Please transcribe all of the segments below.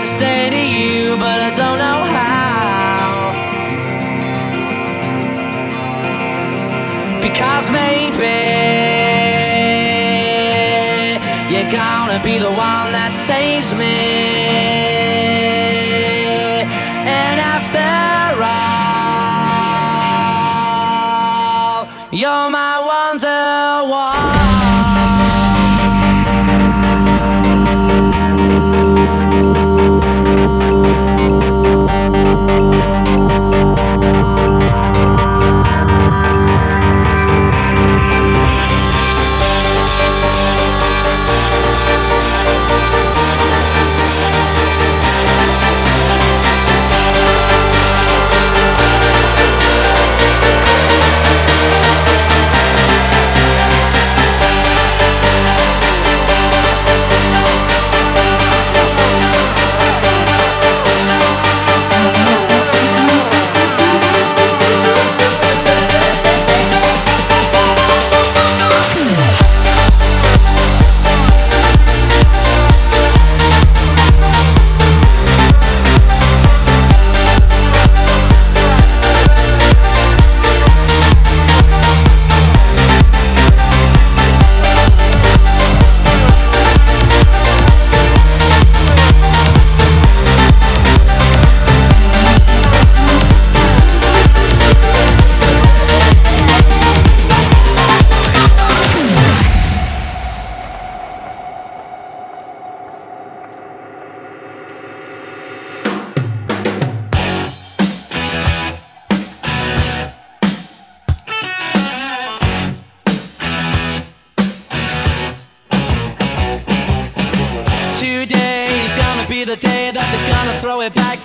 to say to you, but I don't know how. Because maybe you're gonna be the one that saves me.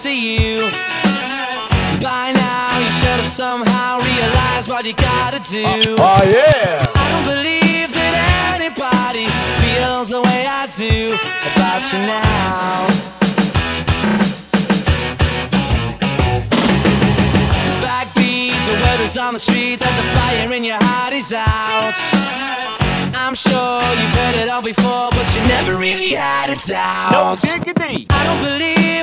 To you. By now, you should have somehow realized what you gotta do. Oh yeah! I don't believe that anybody feels the way I do about you now. Backbeat, the word is on the street that the fire in your heart is out. I'm sure you've heard it all before, but you never really had a doubt. No diggity! I don't believe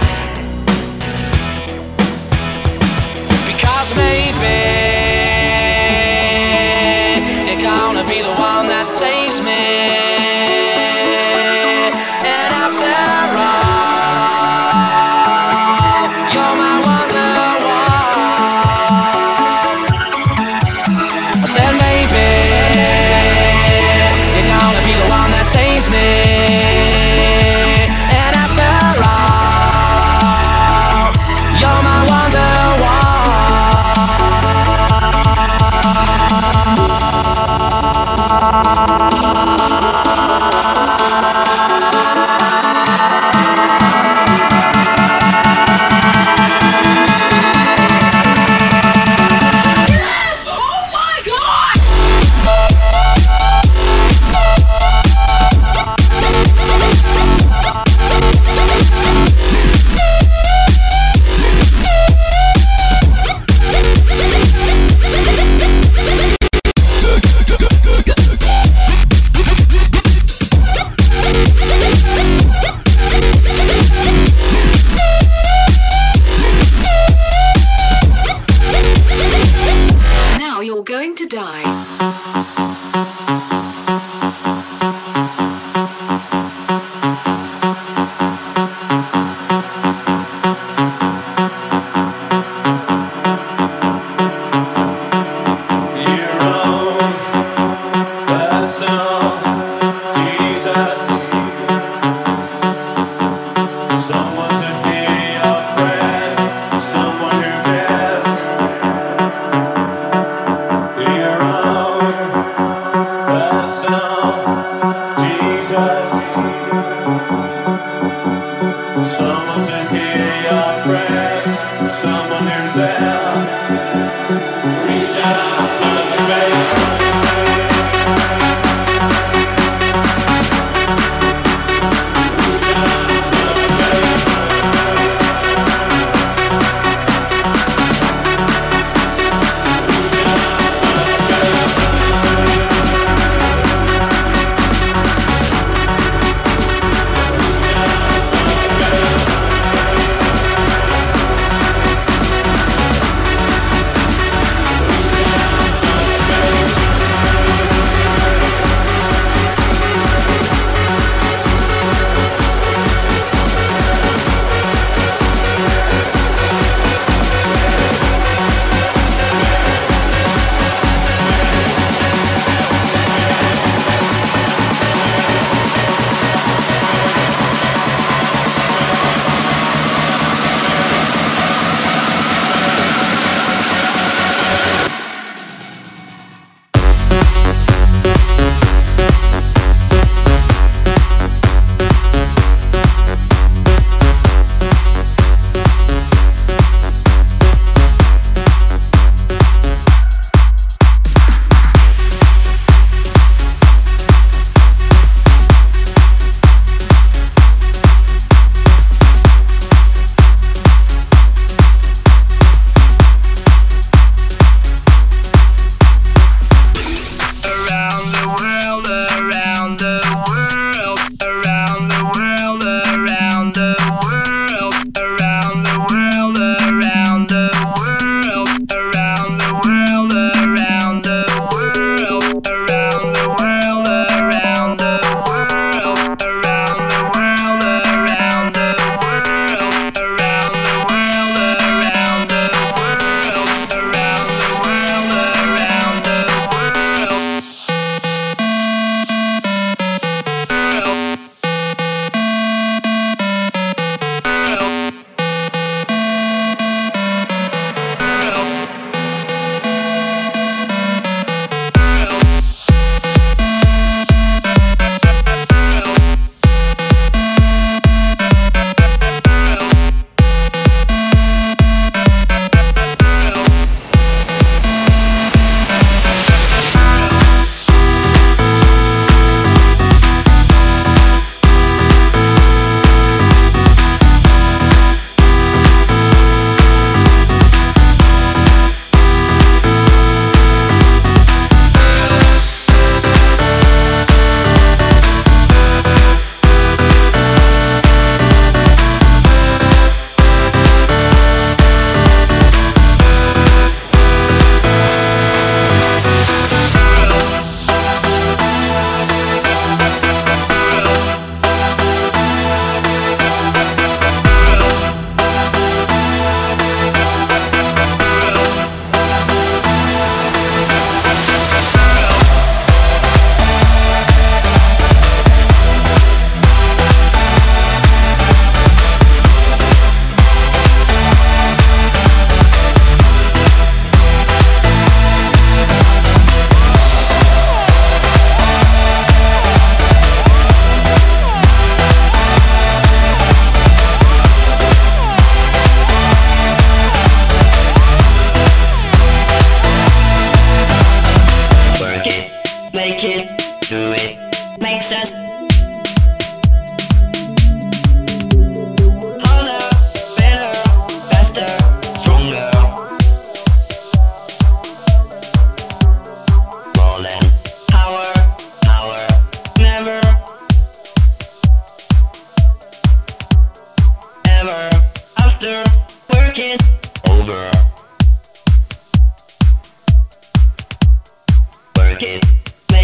Because maybe you're gonna be the one that saves me.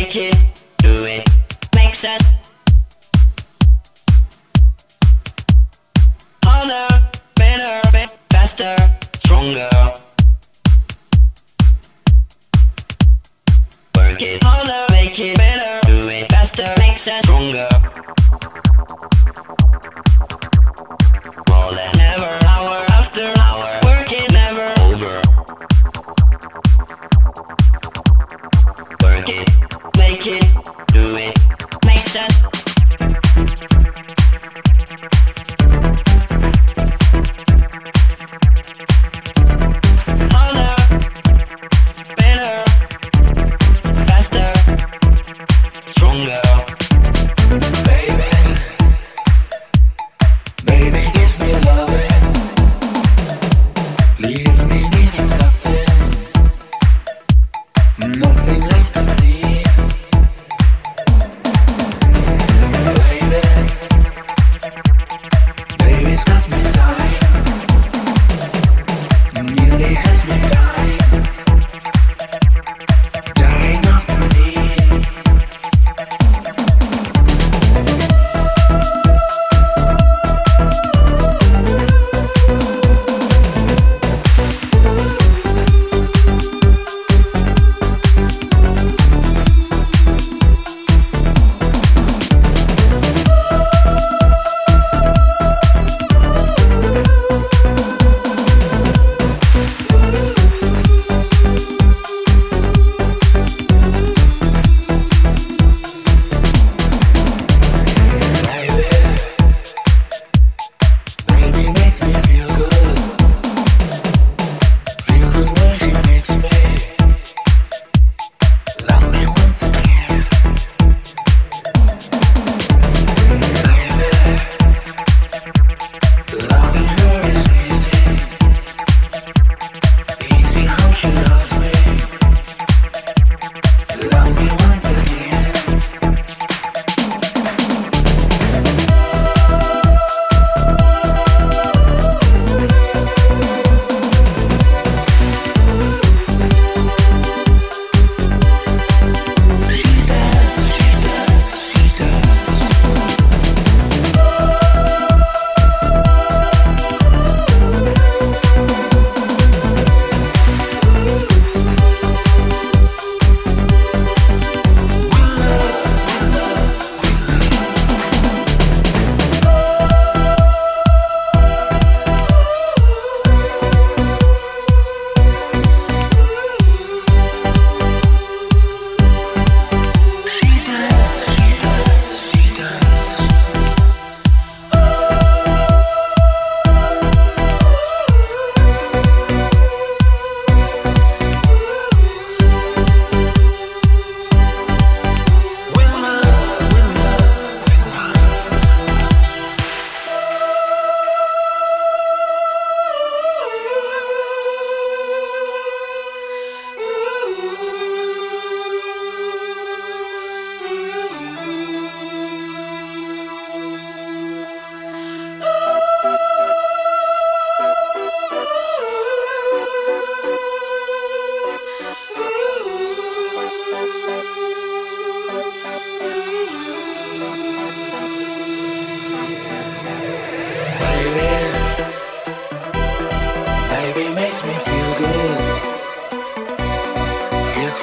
make you do it makes us harder, better, faster, stronger. Work it harder, make it better, do it faster, makes us stronger.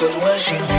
Cause when she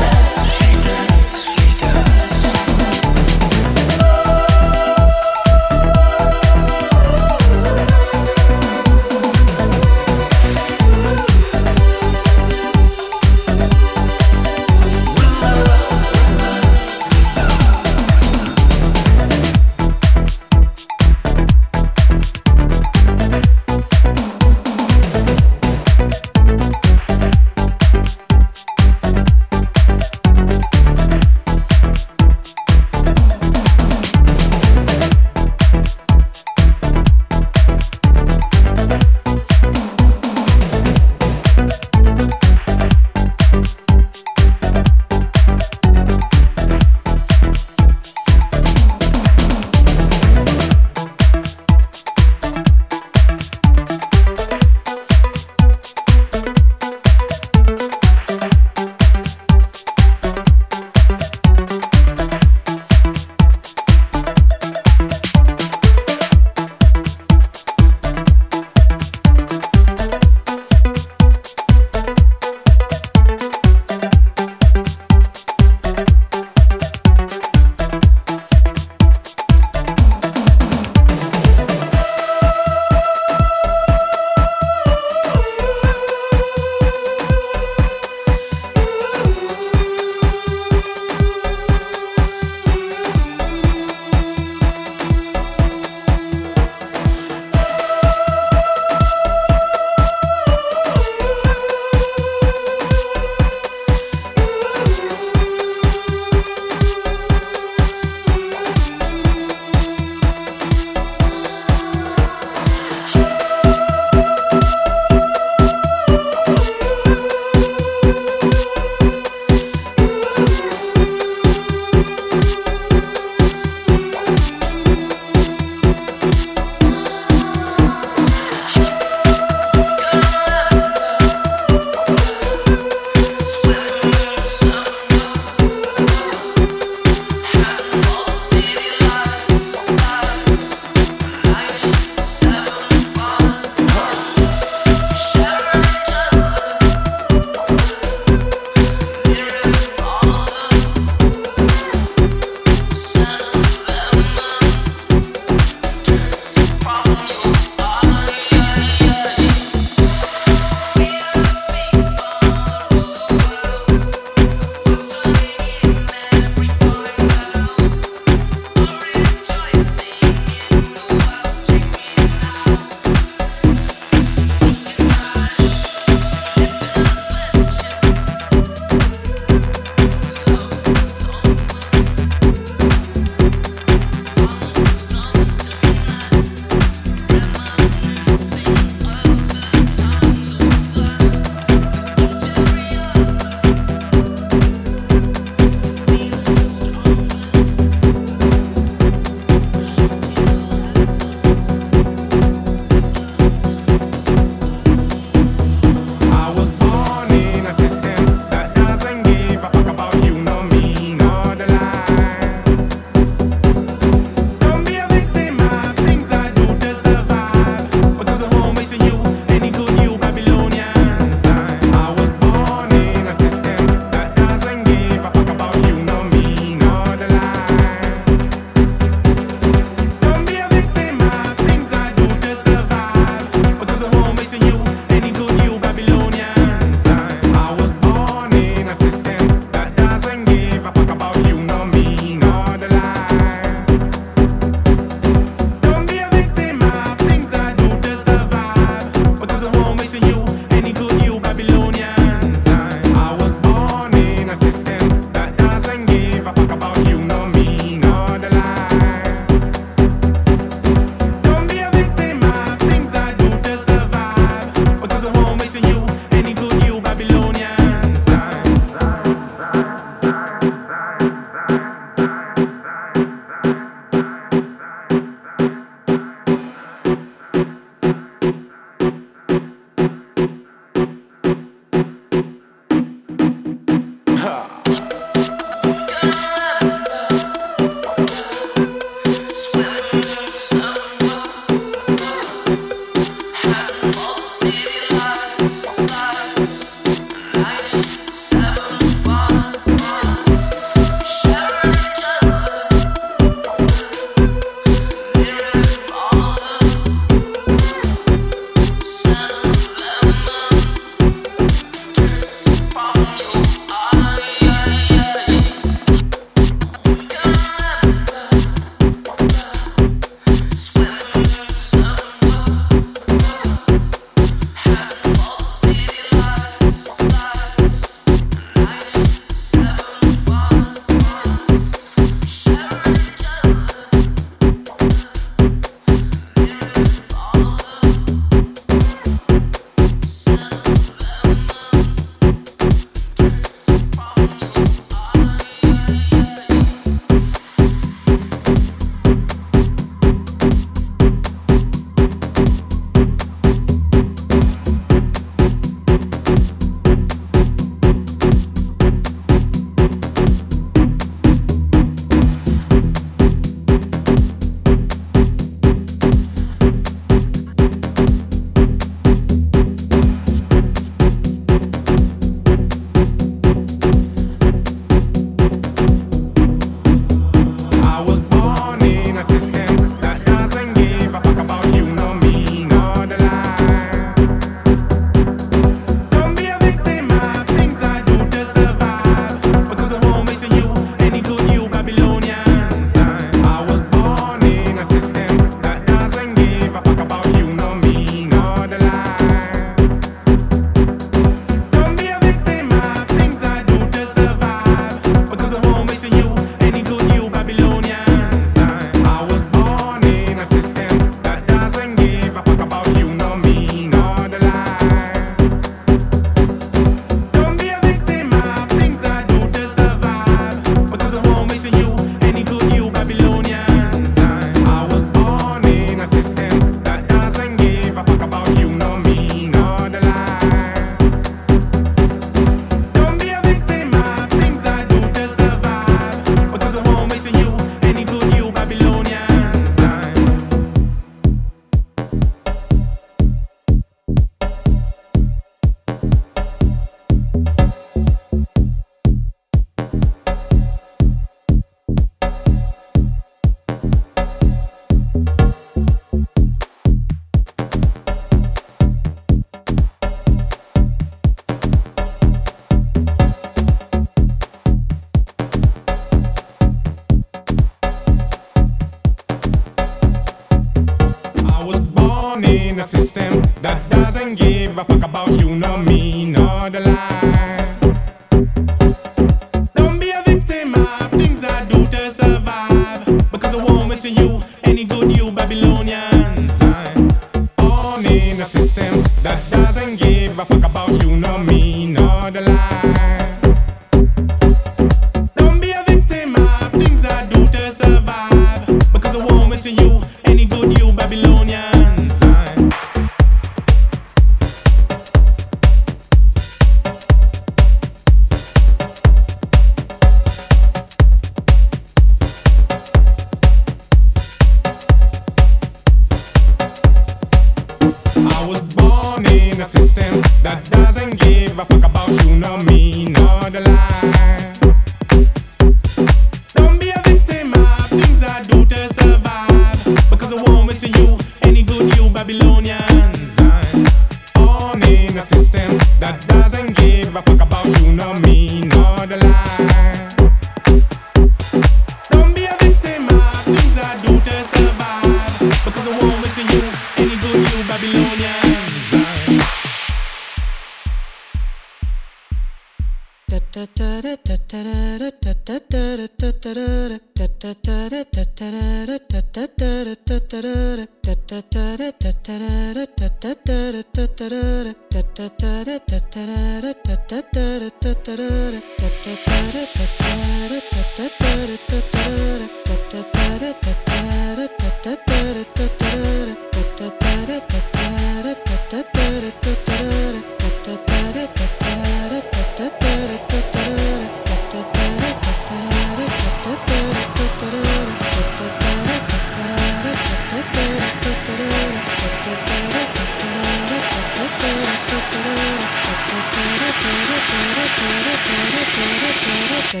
I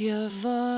your Hey!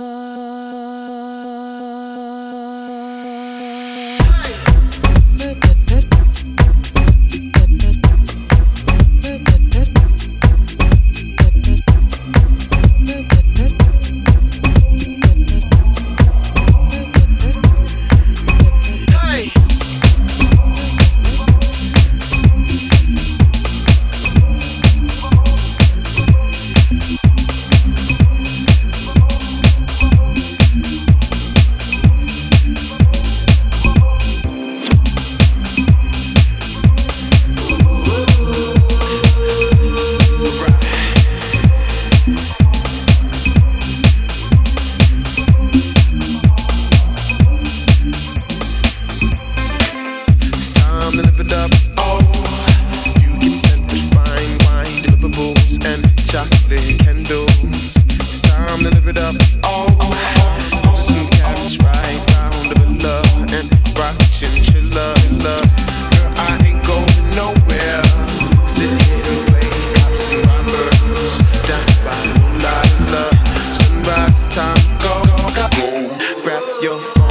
grab your phone.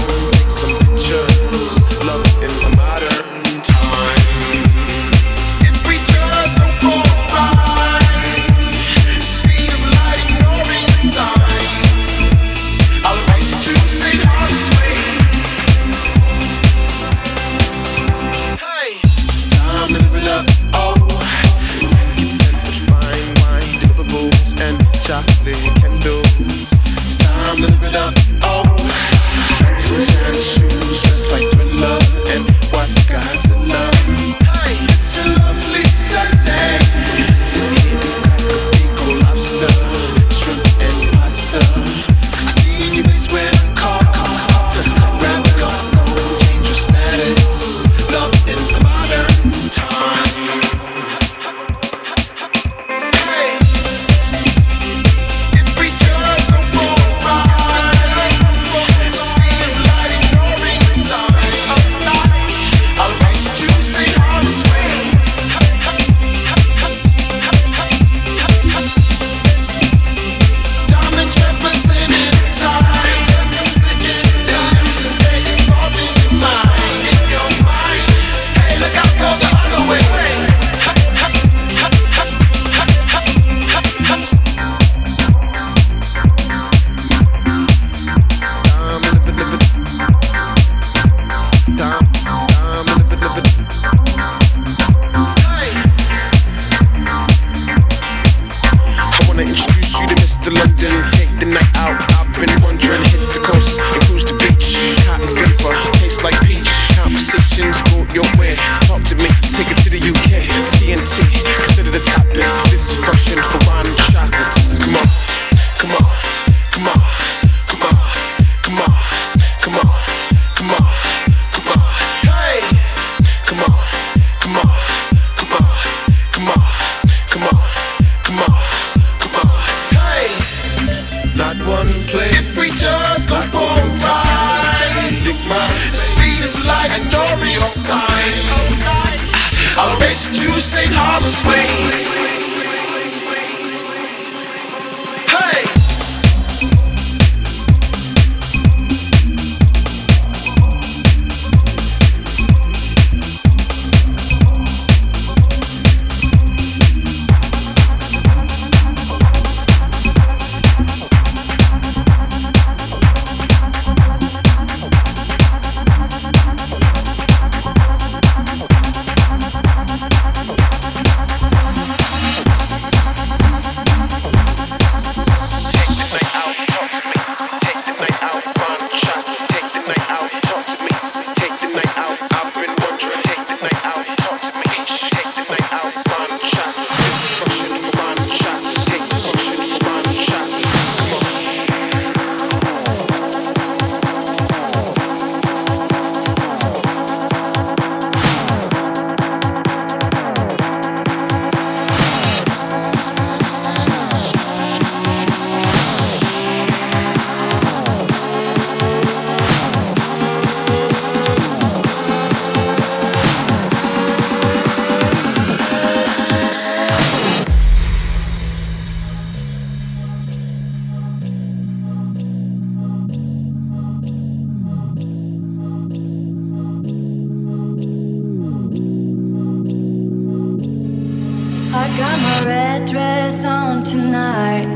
dress on tonight.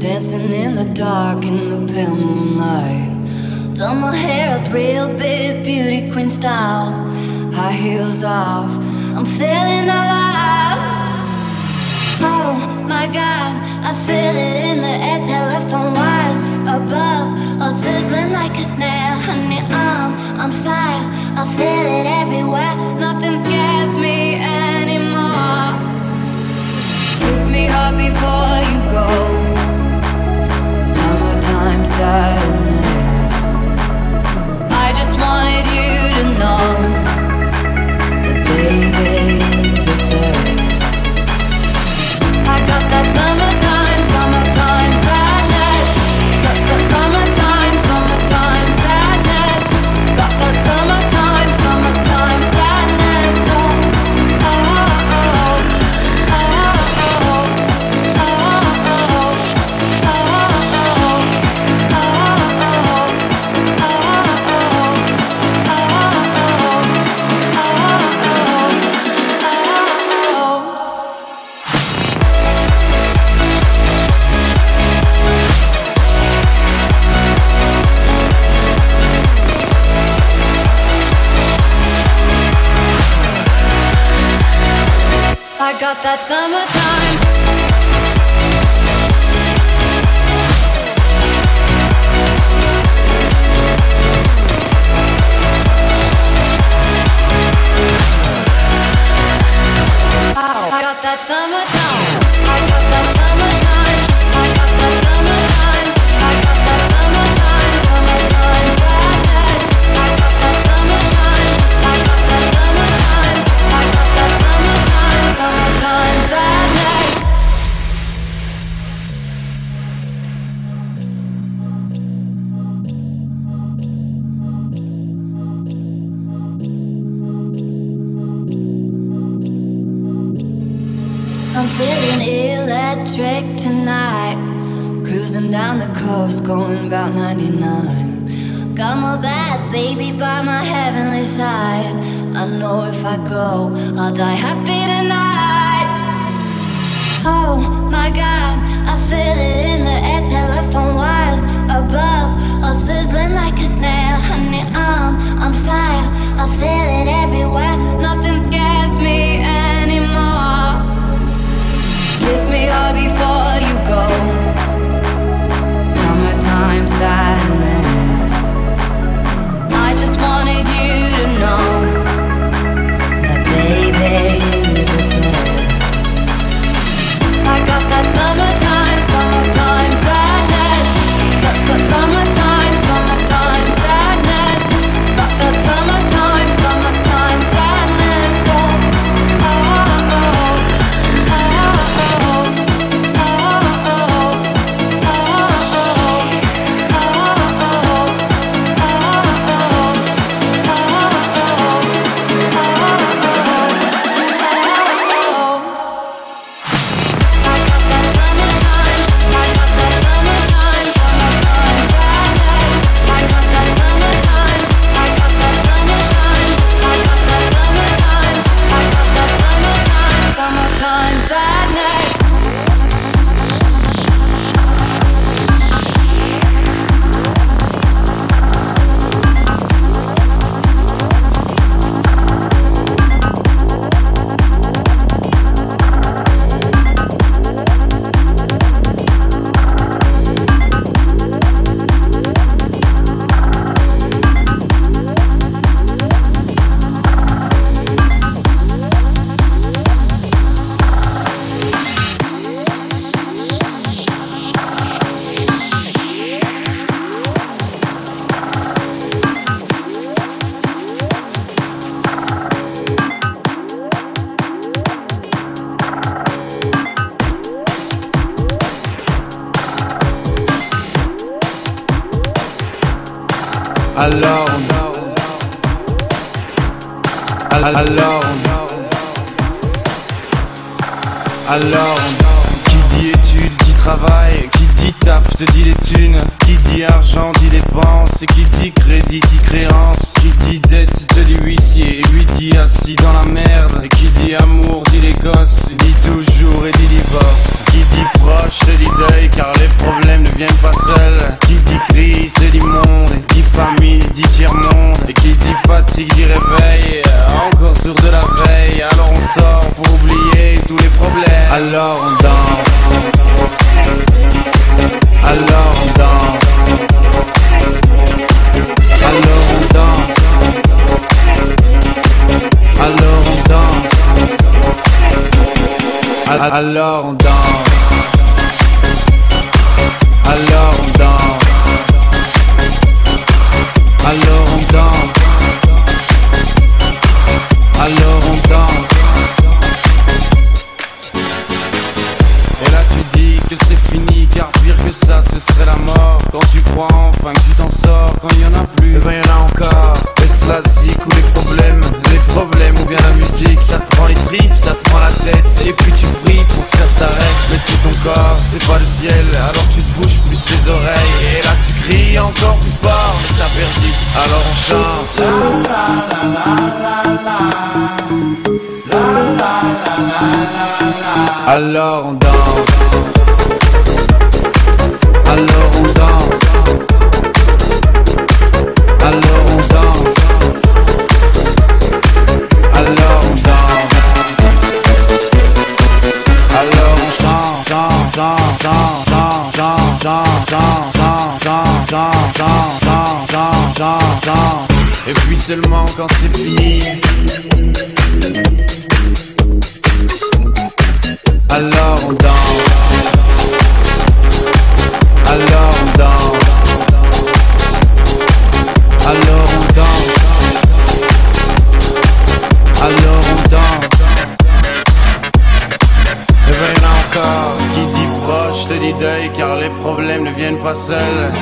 Dancing in the dark in the pale moonlight. Done my hair up real big, beauty queen style. High heels off, I'm feeling alive. Oh my god, I feel it in the air. Telephone wires above, all sizzling like a snare. Honey, I'm on fire, I feel it everywhere. I just wanted you to know.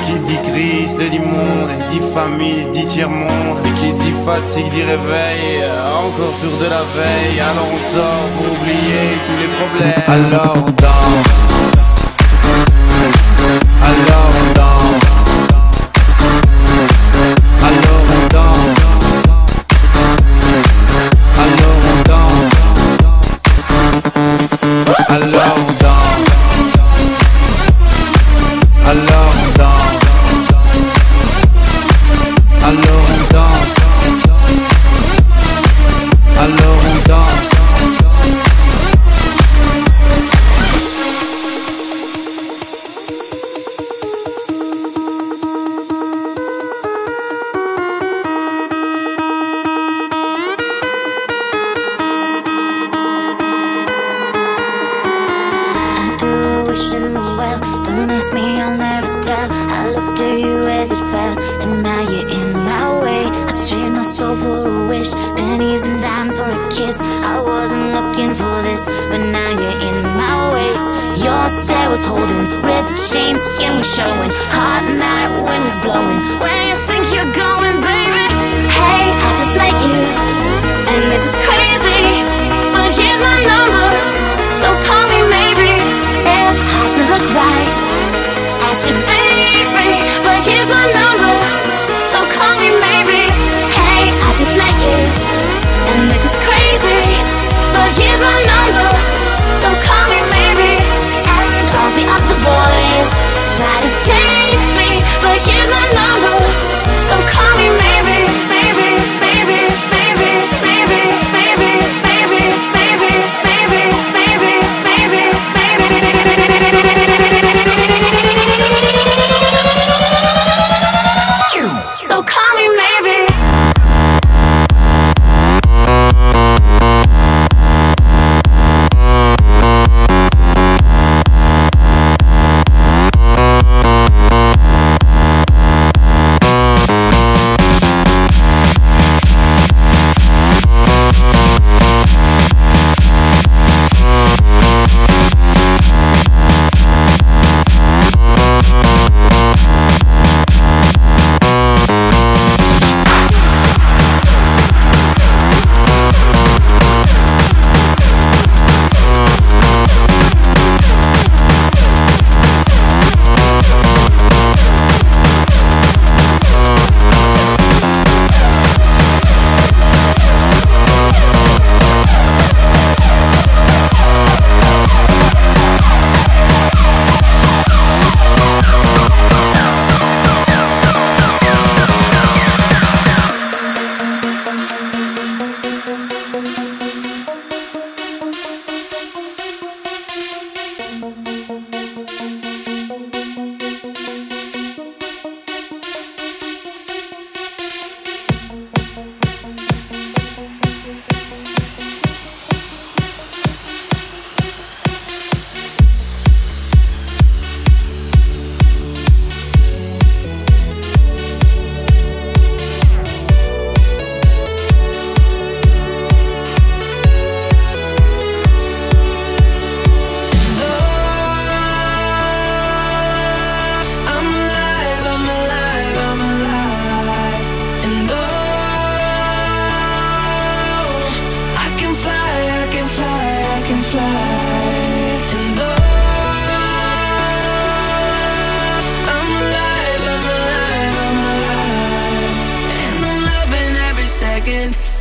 Qui dit crise, dit monde, dit famille, dit tiers-monde Et qui dit fatigue, dit réveil, euh, encore sur de la veille. Alors on sort pour oublier tous les problèmes. Alors danse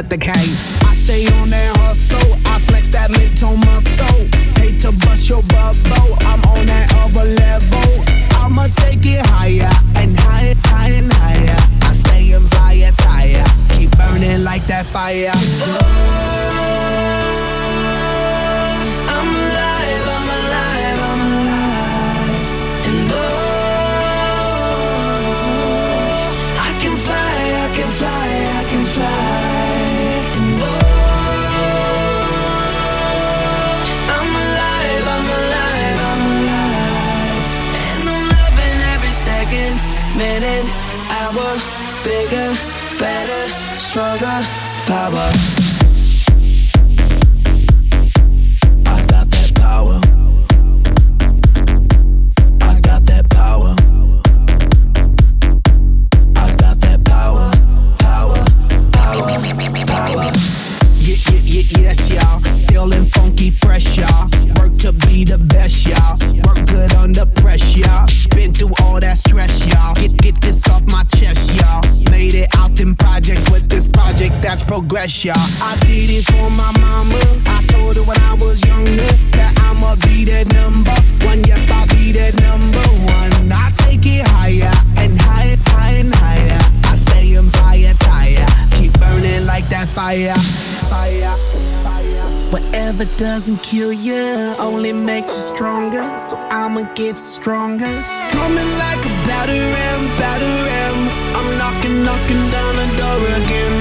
Let the cat doesn't kill you, only makes you stronger. So I'ma get stronger. Coming like a battering, battering. I'm knocking, knocking down the door again.